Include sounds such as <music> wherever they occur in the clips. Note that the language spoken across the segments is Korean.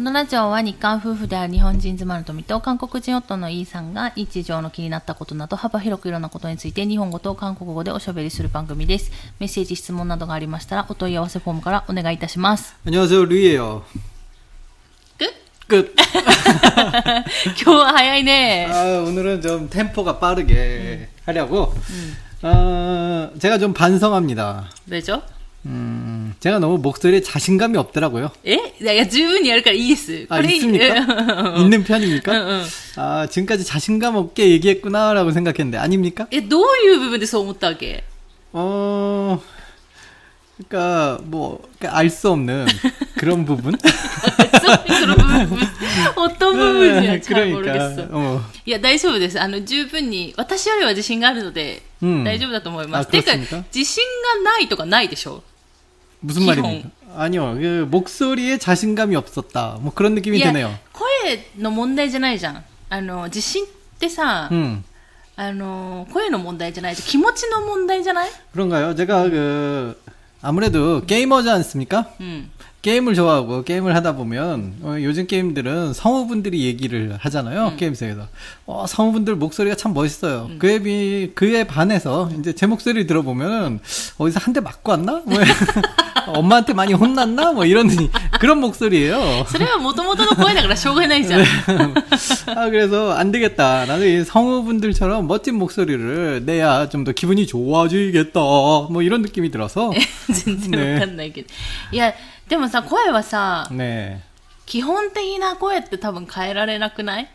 このラジオは日韓夫婦である日本人妻の富と韓国人夫のイーさんが日常の気になったことなど幅広くいろんなことについて日本語と韓国語でおしゃべりする番組です。メッセージ、質問などがありましたらお問い合わせフォームからお願いいたします。 안녕하세요, 루이에요. く 끝. <laughs> 今日は早いね。 아, 오늘은 좀 템포가 빠르게 하려고, 어, 제가 좀 반성합니다. でし ょ 음, 제가 너무 목소리에 자신감이 없더라고요. えいやいや、十分にやるからいいです。 아, 있습니까? うん 있는 편입니까? うんうん。 아, 지금까지 자신감 없게 얘기했구나라고 생각했는데, 아닙니까? <laughs> え、どういう部分でそう思ったわけ 어, 그러니까 뭐 알 수 없는 그런 부분. <laughs> <laughs> その部分、어떤 부분이야? 잘 그러니까, 모르겠어. 어, いや、大丈夫です。あの、十分に、私よりは自信があるので、うん大丈夫だと思いまあす。ていうかそうですか、自信がないとかないでしょ 무슨 말입니까? 아니요, 그 목소리에 자신감이 없었다. 뭐 그런 느낌이 いや 드네요. 、声の問題じゃないじゃん。あの、自信ってさ、 음, あの、声の問題じゃない気持ちの問題じゃない 그런가요? 제가 그 아무래도 게이머지 않습니까? うん。 게임을 좋아하고 게임을 하다 보면 어, 요즘 게임들은 성우분들이 얘기를 하잖아요 음. 게임세에서 어, 성우분들 목소리가 참 멋있어요 음. 그에 비 그에 반해서 이제 제 목소리 들어보면 어디서 한 대 맞고 왔나 뭐 <laughs> 엄마한테 많이 혼났나 뭐 이런 그런 목소리예요. 그래는 모토모토의 목소리라 쇼가나이잖아. 아 그래서 안 되겠다. 나는 이 성우분들처럼 멋진 목소리를 내야 좀 더 기분이 좋아지겠다. 뭐 이런 느낌이 들어서. <laughs> 진짜 네. 못한다 이게. 야. でもさ声はさ、ね、基本的な声って多分変えられなくない？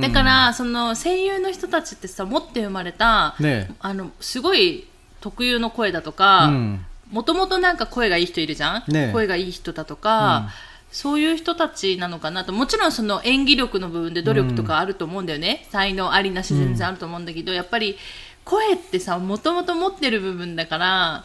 だからその声優の人たちってさ持って生まれた、ね、あのすごい特有の声だとかもともとなんか声がいい人いるじゃん、ね、声がいい人だとか、そういう人たちなのかなと。もちろんその演技力の部分で努力とかあると思うんだよね、才能ありなし全然あると思うんだけど、やっぱり声ってさもともと持ってる部分だから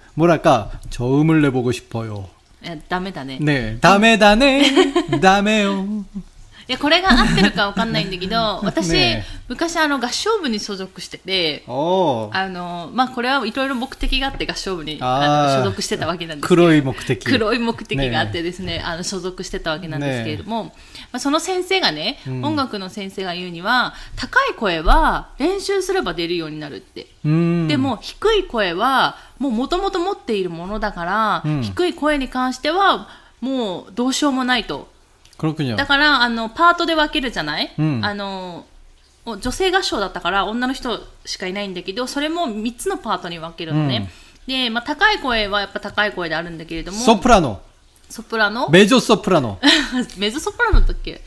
뭐랄까 저음을 내보고 싶어요. 야, 다메다네. 네, 다메다네, 네, 다메요. <laughs> いや、これが合ってるかわかんないんだけど、<laughs> 私、ね昔あの合唱部に所属してて、 어, あの、まあ、これはいろいろ目的があって合唱部にあの所属してたわけなんですけど。黒い目的.黒い目的があってですね、あの所属してたわけなんですけれども、まあ、その先生がね、音楽の先生が言うには、高い声は練習すれば出るようになるって。 음, でも低い声はもう元々持っているものだから、うん低い声に関してはもうどうしようもないと。だからあのパートで分けるじゃない、うん、あの女性合唱だったから女の人しかいないんだけどそれも3つのパートに分けるのね、うん、で、まあ、高い声はやっぱ高い声であるんだけれどもソプラノ。ソプラノ？メジョソプラノ。<laughs> メジョソプラノだっけ？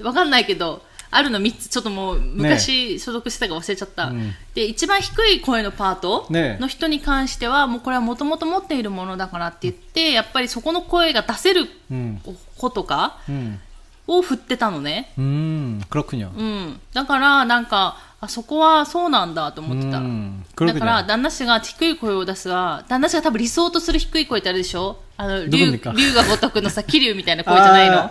わかんないけどあるの3つちょっともう昔所属してたか忘れちゃった、ね、で一番低い声のパートの人に関しては、もうこれはもともと持っているものだからって言ってやっぱりそこの声が出せる子とかを振ってたのね。うん、うん、だからなんかあそこはそうなんだと思ってた。だから旦那氏が低い声を出すは旦那氏が多分理想とする低い声ってあるでしょ？あの龍が如くのさ桐生みたいな声じゃないの？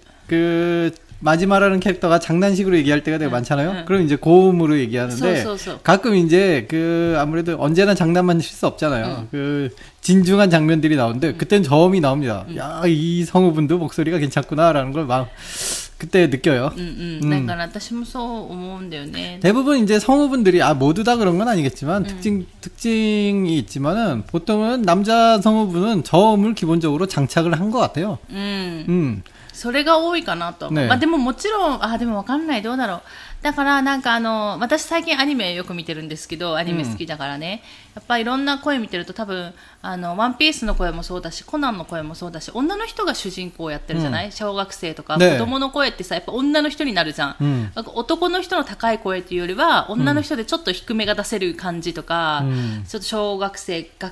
그 마지마라는 캐릭터가 장난식으로 얘기할 때가 되게 네, 많잖아요. 네. 그럼 이제 고음으로 얘기하는데 소, 소, 소. 가끔 이제 그 아무래도 언제나 장난만 칠 수 없잖아요. 음. 그 진중한 장면들이 나오는데 음. 그땐 저음이 나옵니다. 음. 야이 성우분도 목소리가 괜찮구나라는 걸 막 그때 느껴요. 음, 음. 음. 대부분 이제 성우분들이 아 모두 다 그런 건 아니겠지만 특징 특징이 있지만은 보통은 남자 성우분은 저음을 기본적으로 장착을 한 것 같아요. 음. それが多いかなと。ねまあでももちろん、あ、でもわかんない。どうだろう。だからなんかあの、私最近アニメよく見てるんですけど、アニメ好きだからね。やっぱいろんな声見てると多分、あの、ワンピースの声もそうだし、コナンの声もそうだし、女の人が主人公やってるじゃない、小学生とか、ね子供の声ってさ、やっぱ女の人になるじゃん。うん男の人の高い声っていうよりは、女の人でちょっと低めが出せる感じとか、うんちょっと小学生が、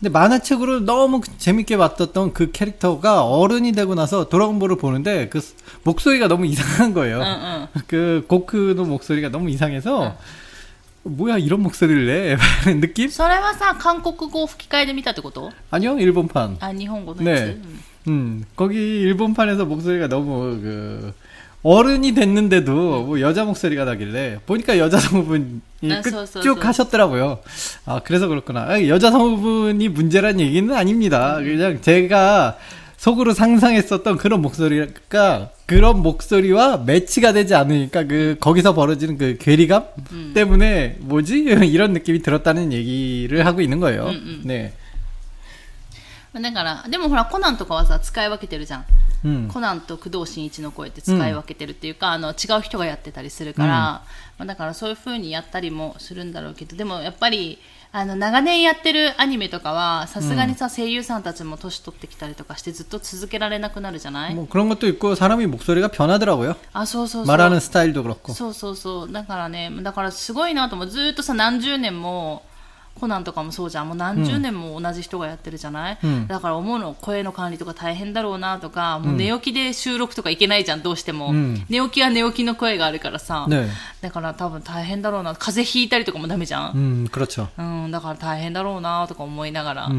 근데 만화책으로 너무 재밌게 봤던 그 캐릭터가 어른이 되고 나서 드라곤볼을 보는데 그 스- 목소리가 너무 이상한 거예요. うんう<laughs> ん。 그 고크의 목소리가 너무 이상해서 뭐야 이런 목소리를 내 라는 <laughs> 느낌? それはさ、韓国語吹き替えで見たってこと 아니요 일본판. あ、日本語のやつ、 네. うん 음 거기 일본판에서 목소리가 너무 그 어른이 됐는데도 뭐 여자 목소리가 나길래 보니까 여자 성우분이 아, 쭉 서. 하셨더라고요. 아 그래서 그렇구나. 아, 여자 성우분이 문제란 얘기는 아닙니다. 그냥 제가 속으로 상상했었던 그런 목소리가 그런 목소리와 매치가 되지 않으니까 그 거기서 벌어지는 그 괴리감 때문에 뭐지 <laughs> 이런 느낌이 들었다는 얘기를 하고 있는 거예요. 음, 음. 네. だから、でもほら、コナンとかはさ、使い分けてるじゃん。 음. コナンと工藤新一の声って使い分けてるっていうか、あの違う人がやってたりするから、まあ、だからそういう風にやったりもするんだろうけどでもやっぱりあの長年やってるアニメとかはさすがにさ、声優さんたちも年取ってきたりとかしてずっと続けられなくなるじゃない、 뭐 그런 것도 있고 사람이 목소리가 변하더라고요. あそうそうそう 말하는 스타일도 그렇고. そうそうそうだからねだからすごいなと思うずーっとさ何十年も コナンとかもそうじゃん。もう何十年も同じ人がやってるじゃない、うん、だから思うの声の管理とか大変だろうなとか、もう寝起きで収録とかいけないじゃんどうしても、うん、寝起きは寝起きの声があるからさ、ね、だから多分大変だろうな。風邪ひいたりとかもダメじゃん、うん、だから大変だろうなとか思いながら。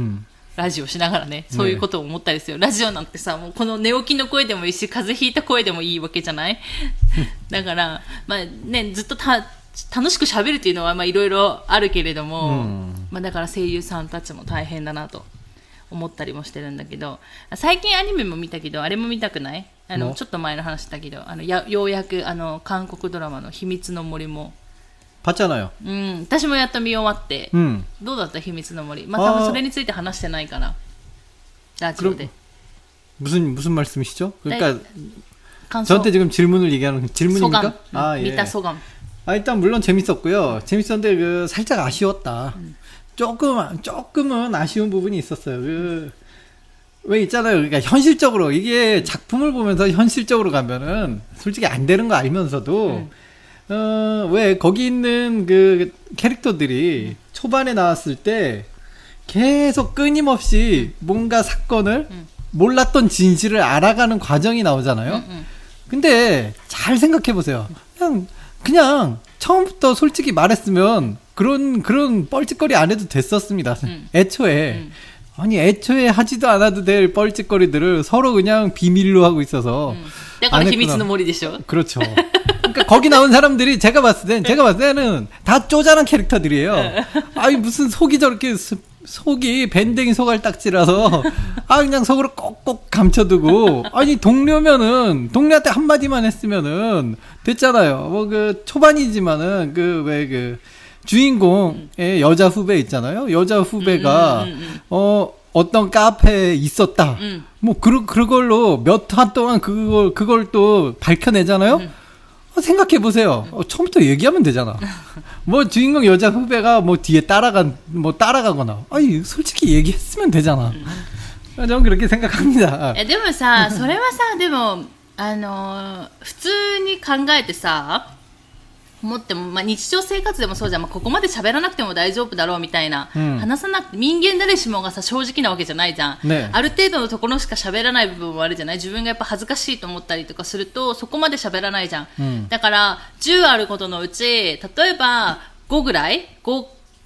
ラジオしながらね、そういうことを思ったりする、ね、ラジオなんてさ、もうこの寝起きの声でもいいし、風邪ひいた声でもいいわけじゃない？<laughs> だから、まあね、ずっとた楽しく喋るっていうのはまあいろいろあるけれども、うんまあだから声優さんたちも大変だなと思ったりもしてるんだけど、最近アニメも見たけど、あれも見たくないあの、おちょっと前の話だけど、あの、やようやくあの、韓国ドラマの秘密の森も、 봤잖아요. うん、私もやっと見終わって、 음. どうだった秘密の森。まあ多分それについて話してないから。ラジオで。 무슨 무슨 말씀이시죠? 그러니까 感想 저한테 지금 질문을 얘기하는 질문입니까? 소감. 아, 음, 예. 미타 소감. 아, 일단 물론 재밌었고요. 재밌었는데 그 살짝 아쉬웠다. 조금 조금은 아쉬운 부분이 있었어요. 그 왜 있잖아요. 그러니까 현실적으로 이게 작품을 보면서 현실적으로 가면은 솔직히 안 되는 거 알면서도 어, 왜 거기 있는 그 캐릭터들이 초반에 나왔을 때 계속 끊임없이 뭔가 사건을 몰랐던 진실을 알아가는 과정이 나오잖아요. 응. 근데 잘 생각해 보세요. 그냥 그냥 처음부터 솔직히 말했으면 그런 그런 뻘짓거리 안 해도 됐었습니다. 음. <laughs> 애초에 음. 아니 애초에 하지도 않아도 될 뻘짓거리들을 서로 그냥 비밀로 하고 있어서 음. 약간 김이치는 머리죠. 그렇죠. 그러니까 거기 나온 사람들이 제가 봤을 땐 제가 봤을 때는 다 쪼잔한 캐릭터들이에요. 아니 무슨 속이 저렇게 속이 밴댕이 소갈딱지라서 아 그냥 속으로 꼭꼭 감춰두고 아니 동료면은 동료한테 한 마디만 했으면은 됐잖아요. 뭐 그 초반이지만은 그 왜그 주인공의 여자 후배 있잖아요. 여자 후배가 음, 음, 음. 어 어떤 카페에 있었다. 음. 뭐 그, 그걸로 몇 화 동안 그걸 그걸 또 밝혀내잖아요. 생각해 보세요. 어, 처음부터 얘기하면 되잖아. <laughs> 뭐 주인공 여자 후배가 뭐 뒤에 따라간 뭐 따라가거나. 아니 솔직히 얘기했으면 되잖아. 아, 저는 그렇게 생각합니다. えでもさ、それはさ、でも、あのー普通に考えてさ、 思っても、まあ、日常生活でもそうじゃん、まあ、ここまで喋らなくても大丈夫だろうみたいな、うん。話さなくて人間誰しもがさ正直なわけじゃないじゃん、ね。ある程度のところしか喋らない部分もあるじゃない？自分がやっぱ恥ずかしいと思ったりとかするとそこまで喋らないじゃん、うん。だから10あることのうち例えば5ぐらい？5,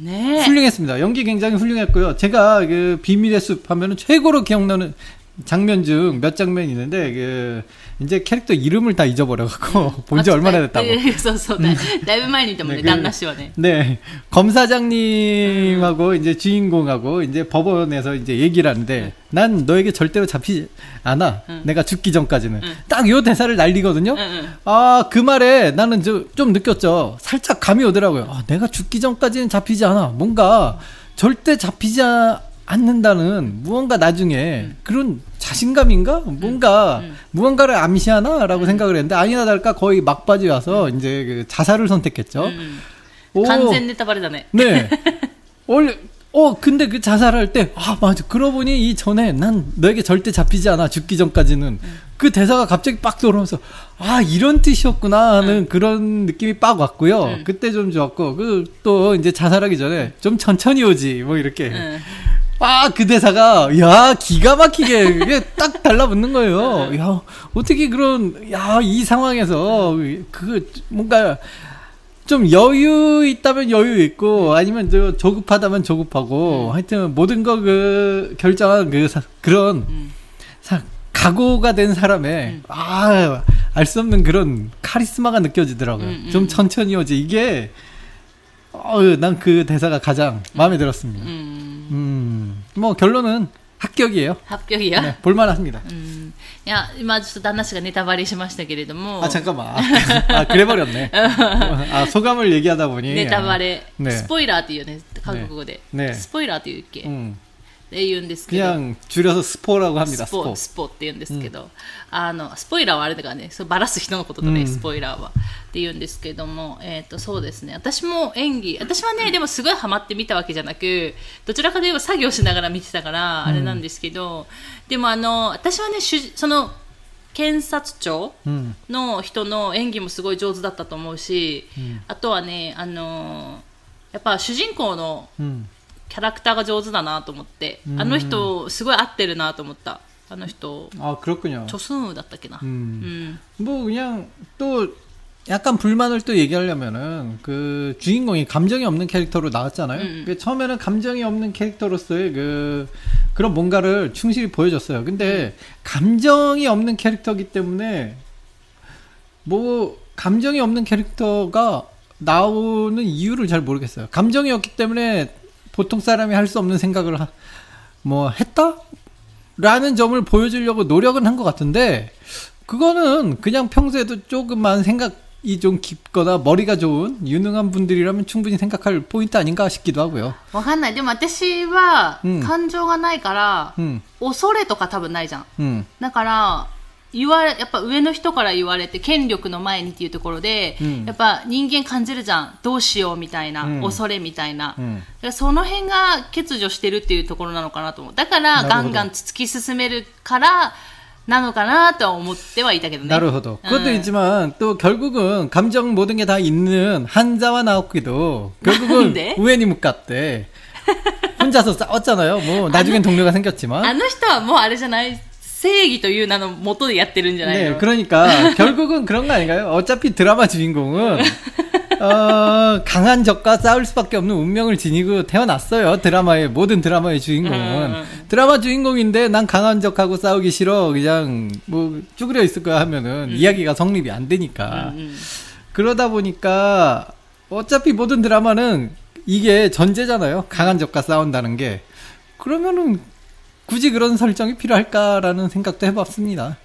ねえ 훌륭했습니다. 연기 굉장히 훌륭했고요. 제가 그 비밀의 숲 하면은 최고로 기억나는 장면 중 몇 장면이 있는데 그 이제 캐릭터 이름을 다 잊어버려갖고 네. <laughs> 본지 아, 얼마나 네. 됐다고. 네, 그래서 네. 음. 날말님 때문에 그 네, 검사장님하고 음. 이제 주인공하고 이제 법원에서 이제 얘기를 하는데 음. 난 너에게 절대로 잡히지 않아. 음. 내가 죽기 전까지는 딱 요 대사를 날리거든요. 아 그 말에 나는 저, 좀 느꼈죠. 살짝 감이 오더라고요. 아, 내가 죽기 전까지는 잡히지 않아. 뭔가 절대 잡히지 않아. 않는다는 무언가 나중에 음. 그런 자신감인가 뭔가 음. 무언가를 암시하나라고 생각을 했는데 아니나 다를까 거의 막바지 와서 이제 그 자살을 선택했죠. 간센네타 바르다네. 네. <laughs> 원래 어 근데 그 자살할 때 아 맞아 그러고 보니 이 전에 난 너에게 절대 잡히지 않아 죽기 전까지는 그 대사가 갑자기 빡 돌아오면서 아 이런 뜻이었구나 하는 응. 그런 느낌이 빡 왔고요. 응. 그때 좀 좋았고 그 또 이제 자살하기 전에 좀 천천히 오지 뭐 이렇게 응. 막 그 대사가 야 기가 막히게 딱 달라붙는 거예요. 네. 야 어떻게 그런 야 이 상황에서 그 뭔가 좀 여유 있다면 여유 있고 아니면 저 조급하다면 조급하고 음. 하여튼 모든 거 그 결정한 그 사, 그런 음. 사, 각오가 된 사람의 음. 아알 수 없는 그런 카리스마가 느껴지더라고요. 좀 천천히 오지. 이게 어, 난 그 대사가 가장 마음에 들었습니다. うん。 음, 뭐 결론은 합격이에요. 発表いや。 네, 볼만합니다. うん。いや、今ちょっと旦那氏がネタバレしましたけれども。 아 잠깐만. 아 그래버렸네. 아 소감을 얘기하다 보니. ネタバレ、ねスポイラーっていうね、韓国語で。ねねスポイラーって言うっけ、 って言うんですけど。スポーって言うんですけど、うん、あのスポイラーはあれだからね、そうバラす人のことだね、うん、スポイラーは。って言うんですけども、えっ、ー、とそうですね。私も演技、私はね、でもすごいハマって見たわけじゃなく、どちらかといえば作業しながら見てたからあれなんですけど、うん、でもあの私はね、その検察庁の人の演技もすごい上手だったと思うし、あとはね、あのやっぱ主人公の キャラクターが上手だなと思って、あの人すごい合ってるなと思ったあの人 아 그렇군요. チョスンウだったっけな、 음. うん、 뭐 그냥 또 약간 불만을 또 얘기하려면은 그 주인공이 감정이 없는 캐릭터로 나왔잖아요. 음. 그 처음에는 감정이 없는 캐릭터로서의 그 그런 뭔가를 충실히 보여줬어요. 근데 감정이 없는 캐릭터이기 때문에 뭐 감정이 없는 캐릭터가 나오는 이유를 잘 모르겠어요. 감정이 없기 때문에 보통 사람이 할 수 없는 생각을 하- 뭐 했다? 라는 점을 보여주려고 노력은 한 것 같은데 그거는 그냥 평소에도 조금만 생각이 좀 깊거나 머리가 좋은 유능한 분들이라면 충분히 생각할 포인트 아닌가 싶기도 하고요. わかんないでも私はうん感情がないから、 음, 恐れとか多分ないじゃん 음, だから 言われやっぱ上の人から言われて権力の前にっていうところで、うんやっぱ人間感じるじゃんどうしようみたいな、うん恐れみたいな、 음. だからその辺が欠如してるっていうところなのかなと思うだからなるほどガンガン突き進めるからなのかなとは思ってはいたけどね 나루호도. 그것도 음. 있지만 또 결국은 감정 모든 게 다 있는 한자와 나오키도 결국은 네? 우엔이 묵갔대. 혼자서 싸웠잖아요. 뭐 나중엔 동료가 생겼지만. <laughs> あの人はもうあれじゃない 正義という名のもとでやってるんじゃない 네, の、 그러니까 <laughs> 결국은 그런 거 아닌가요? 어차피 드라마 주인공은 어, 강한 적과 싸울 수밖에 없는 운명을 지니고 태어났어요. 드라마의 모든 드라마의 주인공은 음. 드라마 주인공인데 난 강한 적하고 싸우기 싫어. 그냥 뭐 쭈그려 있을 거야 하면은 이야기가 성립이 안 되니까. うん 그러다 보니까 어차피 모든 드라마는 이게 전제잖아요. 강한 적과 싸운다는 게. 그러면은 굳이 그런 설정이 필요할까라는 생각도 해봤습니다.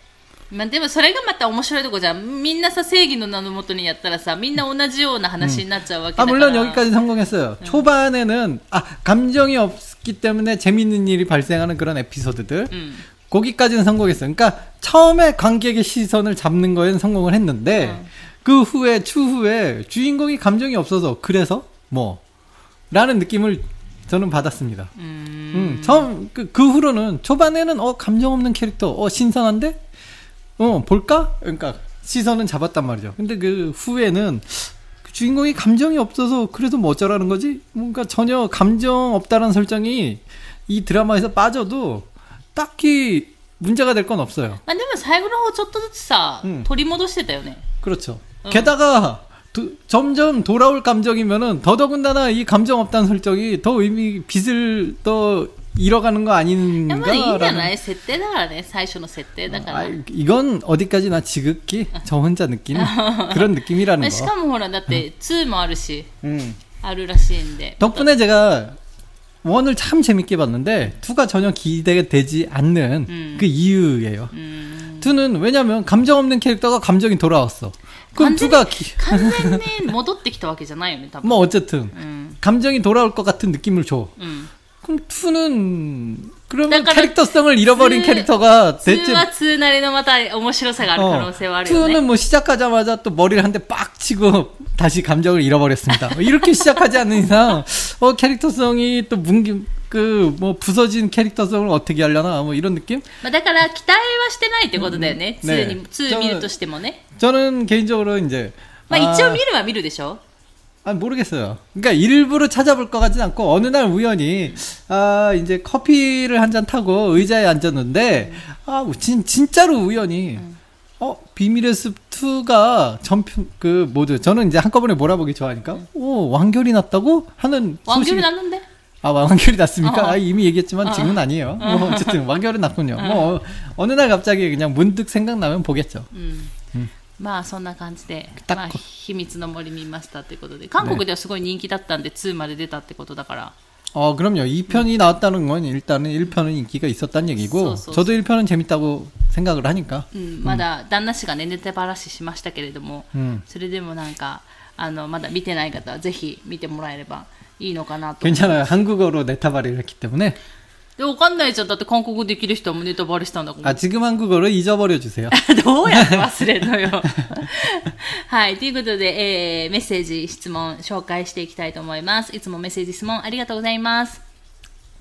まあ、でもそれがまた面白いとこじゃん。みんなさ、正義の名のもとにやったらさ、みんな同じような話になっちゃうわけだ 아 から。 물론 여기까지 성공했어요. 초반에는 아 감정이 없기 때문에 재밌는 일이 발생하는 그런 에피소드들. うん。 거기까지는 성공했어요. 그러니까 처음에 관객의 시선을 잡는 거에는 성공을 했는데 그 후에 추후에 주인공이 감정이 없어서 그래서 뭐 라는 느낌을 저는 받았습니다. うーん。 음, 처음 그, 그 후로는 초반에는 어 감정 없는 캐릭터 어 신선한데 어 볼까? 그러니까 시선은 잡았단 말이죠. 근데 그 후에는 그 주인공이 감정이 없어서 그래도 뭐 어쩌라는 거지? 뭔가 전혀 감정 없다는 설정이 이 드라마에서 빠져도 딱히 문제가 될 건 없어요. まあ、でも最後の方ちょっとずつさ、うん取り戻してたよね。 그렇죠. 어. 게다가 도, 점점 돌아올 감정이면은 더더군다나 이 감정 없다는 설정이 더 의미 빛을 더 잃어가는 거 아닌가? 아, 이건 어디까지나 지극히 저 혼자 느끼는 그런 느낌이라는 거. 음. 음. 덕분에 제가 원을 참 재밌게 봤는데 투가 전혀 기대되지 않는 음. 그 이유예요. 음. 투는 왜냐면 감정 없는 캐릭터가 감정이 돌아왔어. 그럼 완전히- 투가 기- 完全に戻ってきたわけじゃないよね、多分。 뭐 어쨌든 うん。 감정이 돌아올 것 같은 느낌을 줘. うん。 그럼 투는 그러면 그러니까 캐릭터성을 잃어버린 ツ- 캐릭터가 2 대체 は2なりのまた面白さがある可能性はあるよね。 투는 뭐 시작하자마자 또 머리를 한 대 빡 치고 다시 감정을 잃어버렸습니다. 뭐 이렇게 시작하지 않는 이상 어 캐릭터성이 또 뭉기 그뭐 부서진 캐릭터성을 어떻게 하려나 뭐 이런 느낌? まあ、だから期待はしてないってことだよね。うんね2に、2見るとしてもね。 저는 개인적으로 이제 まあ 아, 一応見るは見るでしょ 아, 모르겠어요. 그러니까 일부러 찾아볼 것 같진 않고 어느 날 우연히 아 이제 커피를 한 잔 타고 의자에 앉았는데 아 진, 진짜로 우연히 어 비밀의 숲 2가 전편 그 모두 저는 이제 한꺼번에 몰아보기 좋아하니까 오 완결이 났다고 하는 소식 완결이 났는데? 아 완결이 났습니까? 어. 아, 이미 얘기했지만 어. 지금은 아니에요. 뭐 어쨌든 완결은 났군요. 뭐 어, 어느 날 갑자기 그냥 문득 생각나면 보겠죠. うん。うんまあそんな感じで、たっまあ、秘密の森見ましたってことで、韓国ではすごい人気だったんで、2まで出たってことだから、 어, 그럼요. 2편이 나왔다는 건 일단은 1편은 인기가 있었다는 얘기고, 쏘, 쏘, 저도 1편은 재밌다고 생각을 하니까. うん、まだ旦那氏がね、ネタばらししましたけれども、 음. それでもなんか、あの、まだ見てない方はぜひ見てもらえれば いいのかなと。 괜찮아요. 한국어로 네타바리를 했기 때문에. で、わかんないじゃん。だって韓国語できる人はもうネタバレしたんだから。 아, 지금 한국어를 잊어버려 주세요. <laughs> どうやって忘れるのよ。はい。ということで、えー、メッセージ、質問、紹介していきたいと思います。いつもメッセージ、質問ありがとうございます。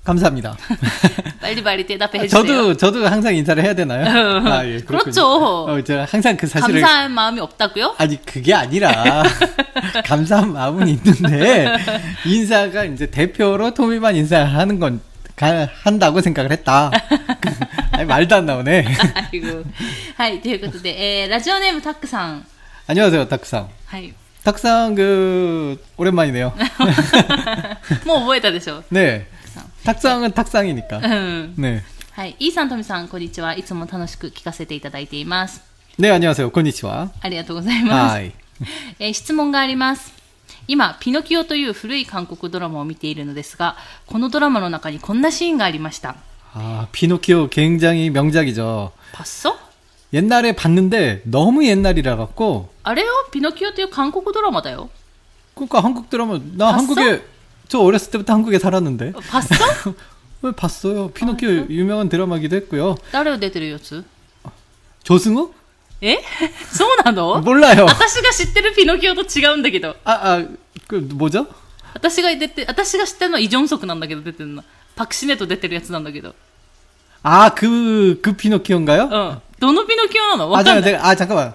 감사합니다. <laughs> バリバリ대답해주세요 저도, 저도 항상 인사를 해야 되나요? 아, 예, 그렇군요. 그렇죠. 어, 제가 항상 그 사실을. 감사한 마음이 없다고요? 아니, 그게 아니라, <laughs> 감사한 마음은 있는데, 인사가 이제 대표로 토미만 인사하는 건, 가, 한다고 생각을 했다. <laughs> 아니, 말도 안 나오네. 아이고. はい。ということで、えー、ラジオネームタックさん。 안녕하세요, 탁상. はい。 탁상, 그, 오랜만이네요. もう覚えたでしょ 네. さん 탁상은 탁상이니까. うん。 네. はい。イーさん、トミさん、こんにちは。いつも楽しく聞かせていただいています。 네, 안녕하세요. konnichiwa. ありがとうございます。 하이. <laughs> えー質問があります。今、ピノキオという古い韓国ドラマを見ているのですが、このドラマの中にこんなシーンがありました。 아, 피노키오 굉장히 명작이죠. パッソ 옛날에 봤는데 너무 옛날이라 갖고 あれよ、ピノキオという韓国ドラマだよ。 그러니까 한국 드라마 나 봤어? 한국에 저 어렸을 때부터 한국에 살았는데 パッソ <laughs> 왜 봤어요? 피노키오 유명한 드라마기도 했고요. 誰を出てるやつ 조승우? えそうなの 몰라요. 私が知ってるピノキオと違うんだけど。 아, 아, 그 뭐죠? 私が出て、私が知ってるのはイ・ジョンソクなんだけど出てるの。パクシネと出てるやつなんだけど。 아, 그, 그 피노키오인가요? うん。どのピノキオなのわ 아, かん 잠깐, ない。 제가, 아, 잠깐만.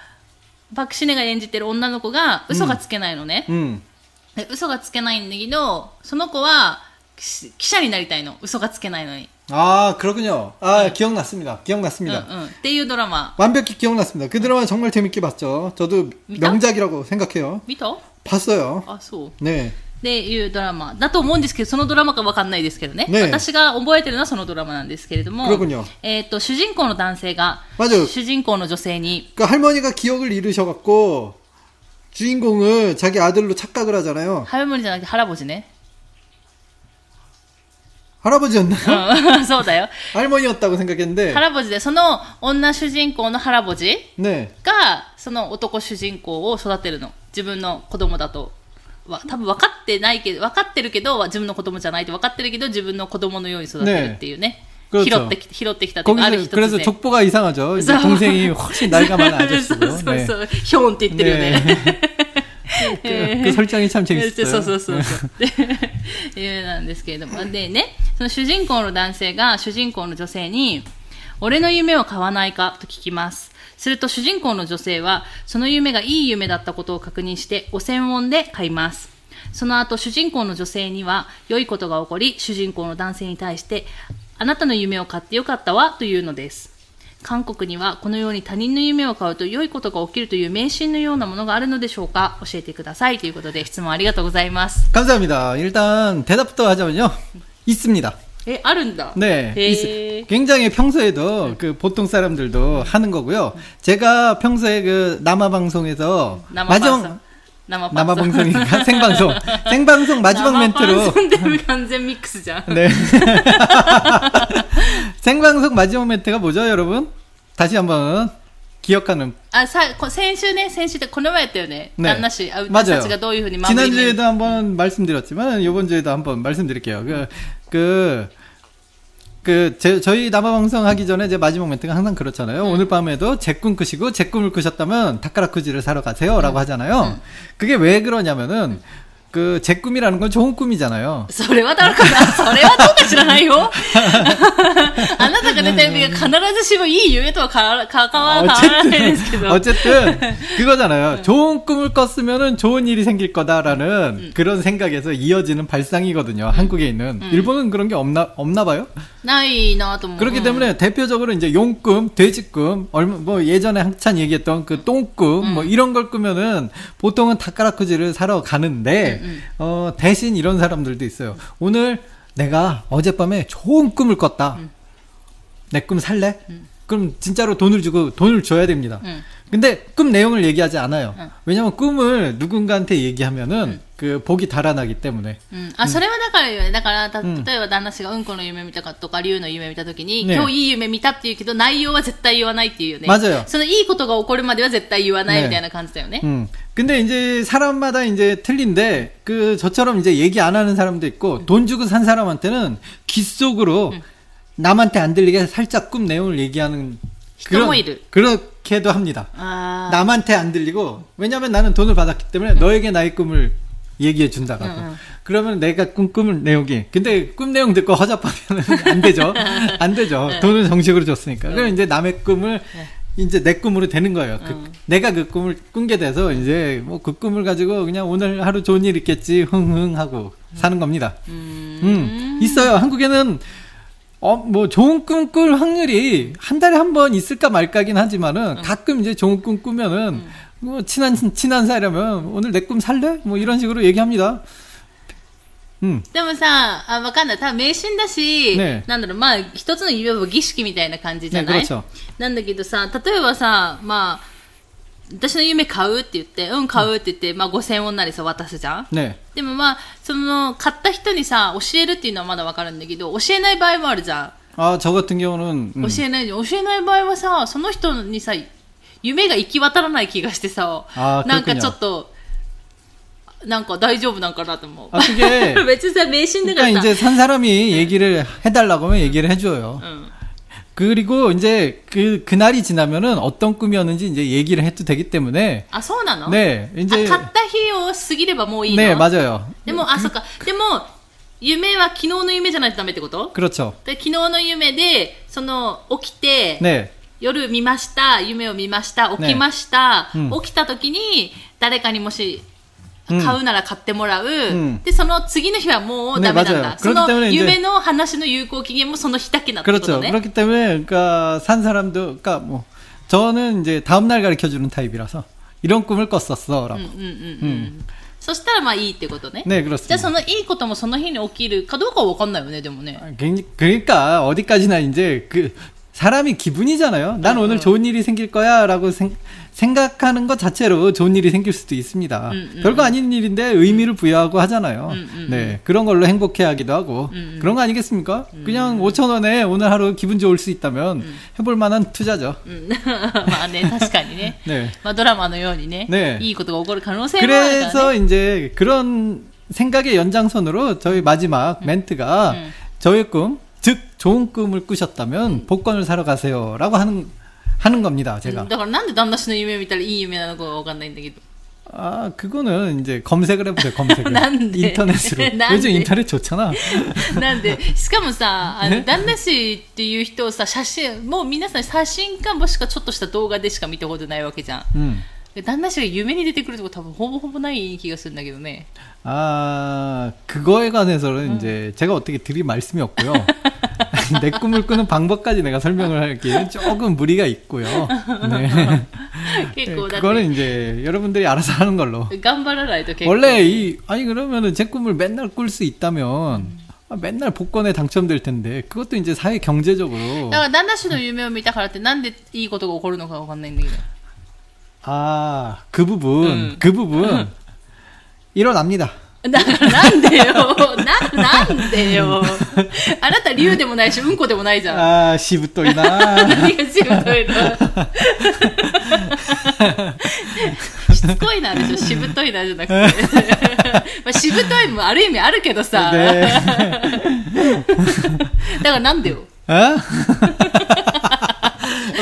パクシネが演じてる女の子が嘘がつけないのね。 음. で嘘がつけないんだけど、その子は、き記者になりたいの。嘘がつけないのに。 아, 그렇군요. 아, 기억났습니다. うん 기억났습니다. うん。っていうドラマ。 완벽히 기억났습니다. 그 드라마 정말 재밌게 봤죠. 저도 미다? 명작이라고 생각해요. 見た 봤어요. あ、そう。 네. っていうドラマだと思うんですけど、そのドラマかわかんないですけどね。ね私が覚えてるのはそのドラマなんですけれども、 그렇군요. えっ、と、主人公の男性が、 맞아요. 主人公の女性に、 그 할머니가 기억을 잃으셔갖고 주인공을 자기 아들로 착각을 하잖아요. ハイムリじゃなくてハラボジね。 할아버지였나요? うん、<laughs> そうだよ。 할머니였다고 생각했는데. ハラボジで、その女主人公のハラボジ 네. が、その男主人公を育てるの。自分の子供だと。 わ多分分かってないけど、分かってるけど、自分の子供じゃないって分かってるけど、自分の子供のように育てるっていうね。 그렇죠 拾ってき拾ってきたっていうか、ある日 거기서 그래서 突然。 족보가 이상하죠. 이제 그래서- 동생이 훨씬 나이가 많은 そう 아저씨고. そう 네. そう。ヒョンって言ってるよね。 그, 그 설정이 참 そう 재밌었어요. そうそうそう。で、いうなんですけれども。でね、その主人公の男性が主人公の女性に、 俺の夢を買わないかと聞きます。すると主人公の女性は、その夢がいい夢だったことを確認して5000ウォンで買います。その後、主人公の女性には良いことが起こり、主人公の男性に対して、あなたの夢を買ってよかったわというのです。韓国にはこのように他人の夢を買うと良いことが起きるという迷信のようなものがあるのでしょうか教えてくださいということで質問ありがとうございます。 감사합니다. 일단 대답부터 하자면요. 있습니다. え、あるんだ。 네. へ 있- 굉장히 평소에도 그 보통 사람들도 하는 거고요. 제가 평소에 그 남아 방송에서 生 마지막 生 남아 방송이니까 생방송 생방송 마지막 멘트로 生で完全ミックスじゃん。 네. <laughs> 생방송 마지막 멘트가 뭐죠, 여러분? 다시 한번 기억하는 あ、さ、こ先週ね、先週ってこの前やったよね。ね旦那氏、あ私 맞아요. たちがどういうふうに守り目 지난주에도 한번 말씀드렸지만 이번 주에도 한번 말씀드릴게요. 그, 그, 그, 제, 저희 남아방송 하기 전에 제 마지막 멘트가 항상 그렇잖아요. 오늘 밤에도 제 꿈 꾸시고 제 꿈을 꾸셨다면 다카라쿠지를 사러 가세요. 라고 하잖아요. 그게 왜 그러냐면은 그 제 꿈이라는 건 좋은 꿈이잖아요. それはだからな、それはどうか知らないよ。あなたが出た夢が必ずしもいい夢とはかわか変わらないですけ 어쨌든, <laughs> <laughs> ど。 어쨌든, <laughs> 그거잖아요. 좋은 꿈을 꿨으면 좋은 일이 생길 거다라는 그런 생각에서 이어지는 발상이거든요. 한국에 있는. 일본은 그런 게 없나, 없나 봐요? ないなと思う。 그렇기 うん 때문에 대표적으로 이제 용꿈, 돼지꿈, 얼마 뭐 예전에 한참 얘기했던 그 똥꿈 뭐 이런 걸 꾸면은 보통은 다카라쿠지를 사러 가는데 어 대신 이런 사람들도 있어요. 오늘 내가 어젯밤에 좋은 꿈을 꿨다. 내 꿈 살래? 그럼 진짜로 돈을 주고 돈을 줘야 됩니다. 음. 근데 꿈 내용을 얘기하지 않아요. 음. 왜냐면 꿈을 누군가한테 얘기하면은 그 복이 달아나기 때문에. うん、あ、それはだからよね。だから、たうん例えば旦那氏がうんこの夢見たかとか、竜の夢見たときに、ね今日いい夢見たって言うけど、内容は絶対言わないっていうよね。 맞아요 そのいいことが起こるまでは絶対言わないねみたいな感じだよね。 음. 근데 이제 사람마다 이제 틀린데 그 저처럼 이제 얘기 안 하는 사람도 있고 돈 주고 산 사람한테는 귀 속으로 남한테 안 들리게 살짝 꿈 내용을 얘기하는 그런 히토모이르. 그렇게도 합니다. あー 남한테 안 들리고 왜냐면 나는 돈을 받았기 때문에 너에게 나의 꿈을 얘기해 준다고. 응, 응. 그러면 내가 꿈 꿈을 내용이 근데 꿈 내용 듣고 허접하면 <laughs> 안 되죠. 안 되죠. 돈은 정식으로 줬으니까. 그럼 이제 남의 꿈을 이제 내 꿈으로 되는 거예요. 그- 응. 내가 그 꿈을 꾼게 돼서 이제 뭐 그 꿈을 가지고 그냥 오늘 하루 좋은 일 있겠지 흥흥 하고 사는 겁니다. うーん 음, 있어요. 한국에는 어, 뭐 좋은 꿈 꿀 확률이 한 달에 한 번 있을까 말까긴 하지만은 가끔 이제 좋은 꿈 꾸면은 뭐 친한 친한 사이라면 오늘 내 꿈 살래? 뭐 이런 식으로 얘기합니다. 음. でもさ、あ、わかんない。多分迷信だし、ねなんだろう、まあ、一つの夢は儀式みたいな感じじゃ 네, ない、 그렇죠. なんだけどさ、例えばさ、まあ、私の夢買うって言って、うん、買うって言って、まあ、5000ウォンなりさ、渡すじゃん 네. でもまあ、その、買った人にさ、教えるっていうのはまだわかるんだけど、教えない場合もあるじゃん。 아, 저 같은 경우는 음. 教えないじゃん。教えない場合はさ、その人にさ、 夢が行き渡らない気がしてさあ、ーなんか 그렇군요 ちょっと、なんか大丈夫なんかなと思う。 아, 그게 別にさ、迷信だか 그러니까 らさ。 이제 산 사람이 얘기를 해달라고 하면 얘기를 해줘요. うん。 그리고 이제 그 그날이 지나면은 어떤 꿈이었는지 이제 얘기를 해도 되기 때문에 あ、そうなの 네 あ 이제 買った日を過ぎればもういいの 네 맞아요. でも、あ、そっか。でも、夢は昨日の夢じゃないとダメってこと 그렇죠. で昨日の夢で、その、起きて、 네 夜見ました、夢を見ました、起きました、ねうん起きた時に、誰かにもし、 買うなら買ってもらう。んで、その次の日はもうダメなんだ。ねそ 맞아요 の 그렇기때문에 이제 夢の話の有効期限もその日だけだってこ 그렇죠. とね。 그렇기 때문에 그러니까 산 사람도 그러니까 뭐 저는 이제 다음 날 가르쳐 주는 타입이라서 이런 꿈을 꿨었어라고. うんうんうんうん。そしたらまあいいってことね。 네, じゃあ 그렇습니다. そのいいこともその日に起きるかどうかはわかんないよね、でもね。 아, 굉장히- 그러니까 어디까지나 이제 그 사람이 기분이잖아요. 난 오늘 좋은 일이 생길 거야라고 생, 생각하는 것 자체로 좋은 일이 생길 수도 있습니다. 음, 음, 별거 아닌 일인데 의미를 부여하고 하잖아요. 음, 음, 네, 그런 걸로 행복해하기도 하고 음, 음. 그런 거 아니겠습니까? 그냥 5천 원에 오늘 하루 기분 좋을 수 있다면 해볼 만한 투자죠. <laughs> うん。まあね、確かにね。 <laughs> 네. まあドラマのようにね、ねいいことが起こる可能性もあるからね。 그래서 이제 그런 생각의 연장선으로 저희 마지막 멘트가 음. 저의 꿈, 즉 좋은 꿈을 꾸셨다면 복권을 사러 가세요라고 하는 하는 겁니다. うん 제가. だからなんで旦那氏の夢を見たらいい夢なのかわかんないんだけど。 아 그거는 이제 검색을 해보세요. 검색을 난데. 인터넷으로. 난데. 요즘 인터넷 좋잖아. なんで、しかもさ、あの、ね旦那氏っていう人をさ、写真、もう皆さん写真かもしくはちょっとした動画でしか見たことないわけじゃん。 음. で旦那氏が夢に出てくるとこ多分ほぼほぼない気がするんだけどね。 아 그거에 관해서는 이제 제가 어떻게 드릴 말씀이 없고요. <laughs> 내 꿈을 꾸는 방법까지 내가 설명을 하기에는 조금 무리가 있고요. 네. 네 그거는 이제 여러분들이 알아서 하는 걸로. 원래 이 아니 그러면은 제 꿈을 맨날 꿀 수 있다면 아, 맨날 복권에 당첨될 텐데 그것도 이제 사회 경제적으로. 그러니까 나나씨도 유명이 딱 알았대. 난데 이것도 고르는 거 같네. 아그 부분 음. 그 부분 그 <laughs> 일어납니다. だからなんでよ <laughs> な、なんでよあなた竜でもないし、うんこでもないじゃん。ああ、しぶといな何がしぶといのしつこいなでしょ、しぶといなじゃなくて。<laughs> まあ、しぶといもある意味あるけどさ。<laughs> だからなんでよ。え？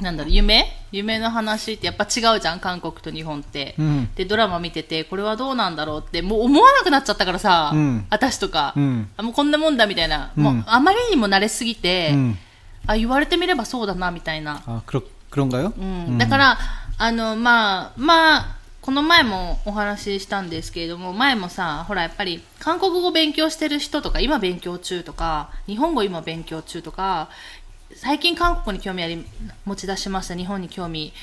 なんだろう、夢夢の話ってやっぱ違うじゃん、韓国と日本って。 음. で、ドラマ見てて、これはどうなんだろうって、もう思わなくなっちゃったからさ、うん私とか、うんあもうこんなもんだみたいな、うんもうあまりにも慣れすぎて、 음. あ、言われてみればそうだな、みたいな。 아 그렇 그런가요? うん、だから、あの、まあ、まあ、この前もお話ししたんですけれども、前もさ、ほら、やっぱり、韓国語勉強してる人とか、今勉強中とか、日本語今勉強中とか、 最近韓国に興味あり持ち出しました日本に興味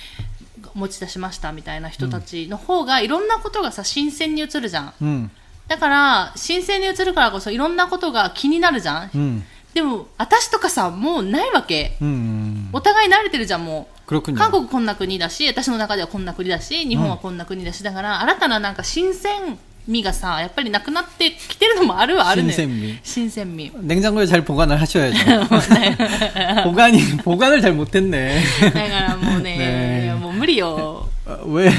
持ち出しましたみたいな人たちの方が、いろんなことがさ新鮮に映るじゃん、うん、だから新鮮に映るからこそいろんなことが気になるじゃん、うん、でも私とかさもうないわけ、うんうん、お互い慣れてるじゃんもう。韓国こんな国だし私の中ではこんな国だし日本はこんな国だし、だから新たななんか新鮮味がさ、やっぱりなくなってきてるのもあるはあるね。新鮮味新鮮味。 냉장고에 잘 보관을 하셔야죠. <laughs> 보관이 <laughs> 보관을 잘 못했네. <laughs> だからもうね、ねえいやもう無理よ。 어, 왜?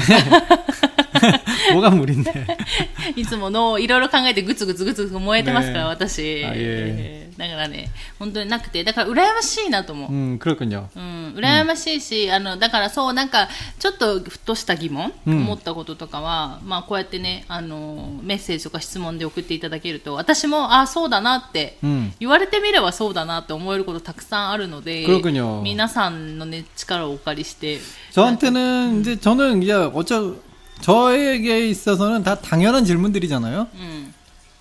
뭐가 무리인데? いつものいろいろ考えてぐつぐつぐつぐつ燃えてますから、ねえ私。あいえ だからね、本当になくて、だから羨ましいなと思う。 음 그렇군요. うん、羨ましいし、あの、だからそう、なんか、ちょっとふとした疑問、うん思ったこととかは、まあ、こうやってね、あの、メッセージとか質問で送っていただけると、私も、ああ、そうだなって、 음. 言われてみればそうだなって思えることたくさんあるので、 그렇군요. 皆さんのね、力をお借りして、 저한테는 이제 저는 이제 어쩌 저에게 있어서는 다 당연한 질문들이잖아요. うん、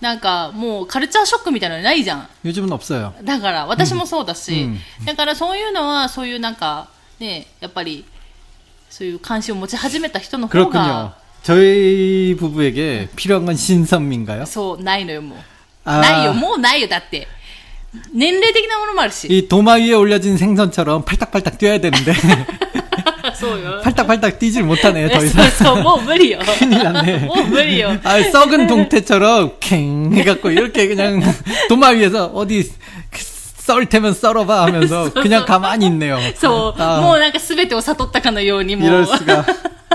なんかもうカルチャーショックみたいなのないじゃん。 요즘은 없어요. だから、私もそうだし、うんだからそういうのは、そういうなんか、ね、やっぱり、そういう関心を持ち始めた人の方 그렇군요. が、 저희 부부에게 필요한 건 신선미인가요? そう、ないのよ、もう。あーないよ、もうないよ、だって。年齢的なものもあるし。 이 도마 위에 올려진 생선처럼 팔딱팔딱 뛰어야 되는데 <laughs> そうよ。 팔딱팔딱 뛰질 못하네, 더 そう 이상. そう、もう無理よ。 <laughs> 큰일 났네. もう無理よ。 아, 썩은 동태처럼 캥 해갖고 이렇게 그냥 <laughs> 도마 위에서 어디 썰 테면 썰어봐 하면서 <laughs> 그냥 가만히 있네요. そう、 아. もうなんか全てを悟ったかのようにもう。 이럴 수가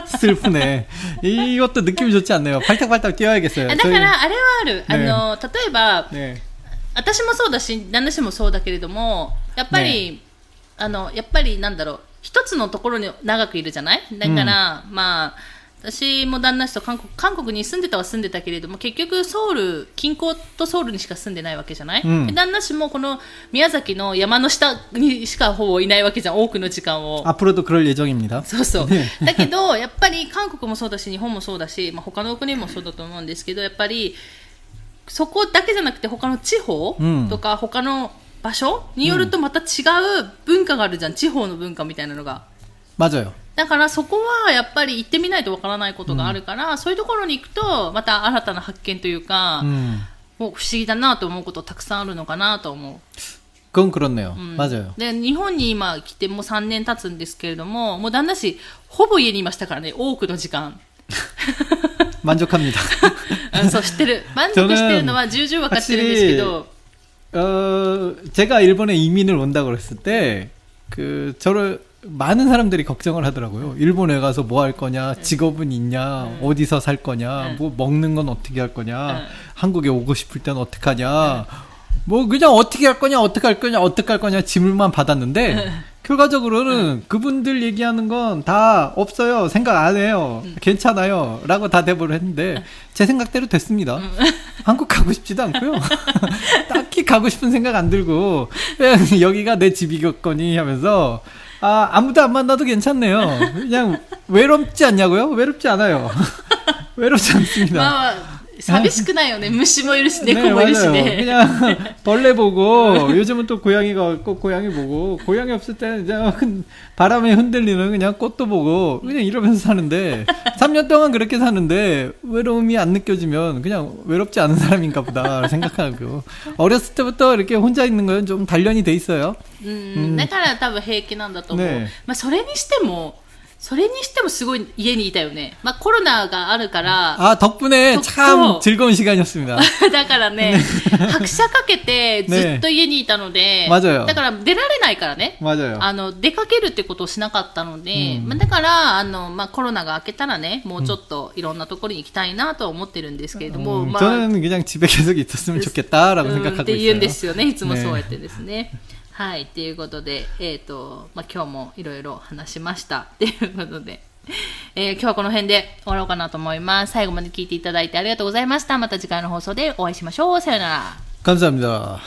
슬프네. 이것도 느낌이 좋지 않네요. 팔딱팔딱 뛰어야겠어요. あだから、あれはある。あの、例えば、 네. 私もそうだし、旦那氏もそうだけれども、やっぱり、あの、やっぱりなんだろう、 一つのところに長くいるじゃないだから、まあ、私も旦那氏と韓国韓国に住んでたは住んでたけれども結局ソウル近郊とソウルにしか住んでないわけじゃない、うんで旦那氏もこの宮崎の山の下にしかほぼいないわけじゃん多くの時間を 앞으로도 그럴 예정입니다. そうそうね。だけど、やっぱり韓国もそうだし、日本もそうだし、まあ、他の国もそうだと思うんですけど、やっぱり、そこだけじゃなくて、他の地方うんとか、他の 場所によるとまた違う文化があるじゃん、地方の文化みたいなのが。 맞아요. だからそこはやっぱり行ってみないとわからないことがあるから、そういうところに行くと、また新たな発見というか、 음, もう不思議だなと思うことたくさんあるのかなと思う。 그건 그렇네요. うん 맞아요. で日本に今来てもう3年経つんですけれども、もう旦那氏、ほぼ家にいましたからね、多くの時間。 <laughs> 만족합니다. <laughs> うんそう、知ってる。<laughs> 満足してるのは重々分かってるんですけど、 어, 제가 일본에 이민을 온다고 그랬을 때, 그, 저를, 많은 사람들이 걱정을 하더라고요. 일본에 가서 뭐 할 거냐, 직업은 있냐, 어디서 살 거냐, 네. 뭐 먹는 건 어떻게 할 거냐, 네. 한국에 오고 싶을 땐 어떻게 하냐, 뭐 그냥 어떻게 할 거냐, 어떻게 할 거냐, 어떻게 할 거냐 질문만 받았는데, 네. 결과적으로는 그분들 얘기하는 건 다 없어요. 생각 안 해요. 음. 괜찮아요. 라고 다 대답을 했는데, 제 생각대로 됐습니다. 음. <laughs> 한국 가고 싶지도 않고요. <laughs> 딱히 가고 싶은 생각 안 들고, 그냥 <laughs> 여기가 내 집이겠거니 하면서, 아, 아무도 안 만나도 괜찮네요. 그냥 외롭지 않냐고요? 외롭지 않아요. 외롭지 않습니다. 寂しくないよね。虫もいるし、猫 네, もいるし 맞아요. ね。 그냥 <laughs> 벌레 보고 요즘은 또 고양이가 없고 고양이 보고 고양이 없을 때는 그냥 흔- 바람에 흔들리는 그냥 꽃도 보고 그냥 이러면서 사는데 3년 동안 그렇게 사는데 외로움이 안 느껴지면 그냥 외롭지 않은 사람인가 보다 생각하고 어렸을 때부터 이렇게 혼자 있는 건 좀 단련이 돼 있어요. うん、だから多分平気なんだと思う。ねまあ、それにしても、 それにしてもすごい家にいたよね。まあ、コロナがあるから、 아 덕분에 덕- 참 즐거운 시간이었습니다. <laughs> だからね、拍車かけてずっと家にいたので、 맞아요 だから出られないからね。 맞아요. あの、出かけるってことをしなかったので、うんまあ、だから、あの、まあ、コロナが明けたらね、もうちょっといろんなところに行きたいなとは思ってるんですけれども、 음, まあ、 저는 그냥 집에 계속 있었으면 좋겠다라고 うんっ 생각하고 て言うんで 있어요. すよね。いつもねそうやってですね。 はい。ということで、えっ、と、まあ、今日もいろいろ話しました。<laughs> ということで、えー今日はこの辺で終わろうかなと思います。最後まで聞いていただいてありがとうございました。また次回の放送でお会いしましょう。さよなら。 감사합니다.